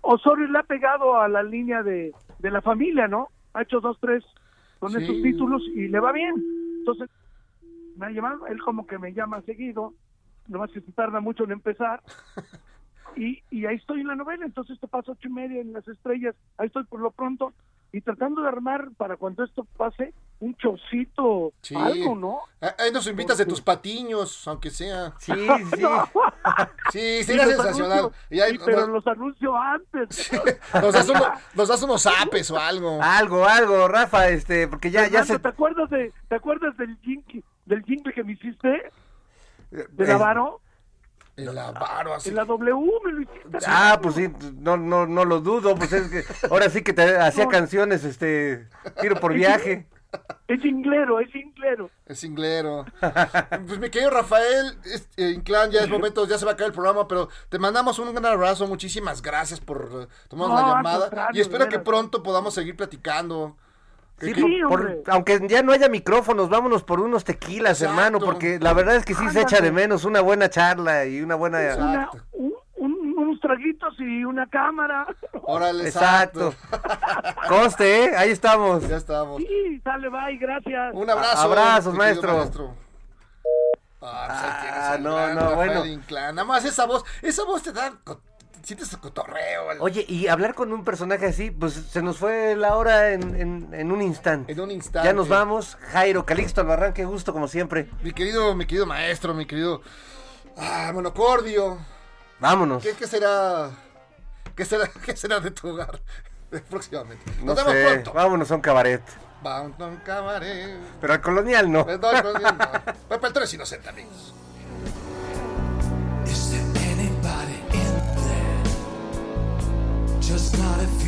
Osorio le ha pegado a la línea de, de la familia, ¿no? Ha hecho dos, tres con Sí. esos títulos y le va bien. Entonces, me ha llamado, él como que me llama seguido, nomás que se tarda mucho en empezar. Y, y ahí estoy en la novela, entonces te paso ocho y media en las estrellas, ahí estoy por lo pronto, y tratando de armar para cuando esto pase un chocito, Sí. algo, ¿no? Ah, Ahí nos invitas de tus patiños, aunque sea. Sí, sí. No. Sí, sería los sensacional. anuncio- Y ahí sí, pero nos, los anuncio antes. nos das uno- nos das unos apes o algo. Algo, algo, Rafa, este, porque ya, ya Fernando, se... ¿te acuerdas de te acuerdas del jingle del jingle que me hiciste de eh, Lavaro? El avaro así. En la W me lo hiciste. Ah, pues sí, no, no, no lo dudo, pues es que ahora sí que te hacía No. canciones, este, tiro por viaje. Es inglero, es inglero. Es inglero. Pues mi querido Rafael es- eh, Inclán, ya es momento, ya se va a caer el programa, pero te mandamos un gran abrazo. Muchísimas gracias por eh, tomarnos No, la llamada. Y espero que pronto podamos seguir platicando. Sí, Que- Sí, por- hombre. aunque ya no haya micrófonos, vámonos por unos tequilas, Exacto. hermano, porque la verdad es que sí se echa de menos una buena charla y una buena... Exacto. Una, un- un- unos traguitos y una cámara. Órale, Exacto. exacto. Conste, ¿eh? Ahí estamos. Ya estamos. Sí, sale, bye, gracias. Un abrazo. Abrazos, maestro. Ah, pues ahí Ah, no, gran no, Rafael bueno. Inclán. Nada más esa voz, esa voz te da, sientes el cotorreo. el- Oye, y hablar con un personaje así, pues se nos fue la hora en, en- en un instante. En un instante. Ya nos vamos. Jairo, Calixto Albarrán, qué gusto como siempre. Mi querido, mi querido maestro, mi querido ah, monocordio. Vámonos. ¿Qué, qué será? ¿Qué será, qué será de tu hogar próximamente? No Nos vemos sé, pronto. vámonos a un cabaret. Vamos a un cabaret. Pero al colonial no. Eh, no, no, no, no. Pepe inocente, amigos. Just not if you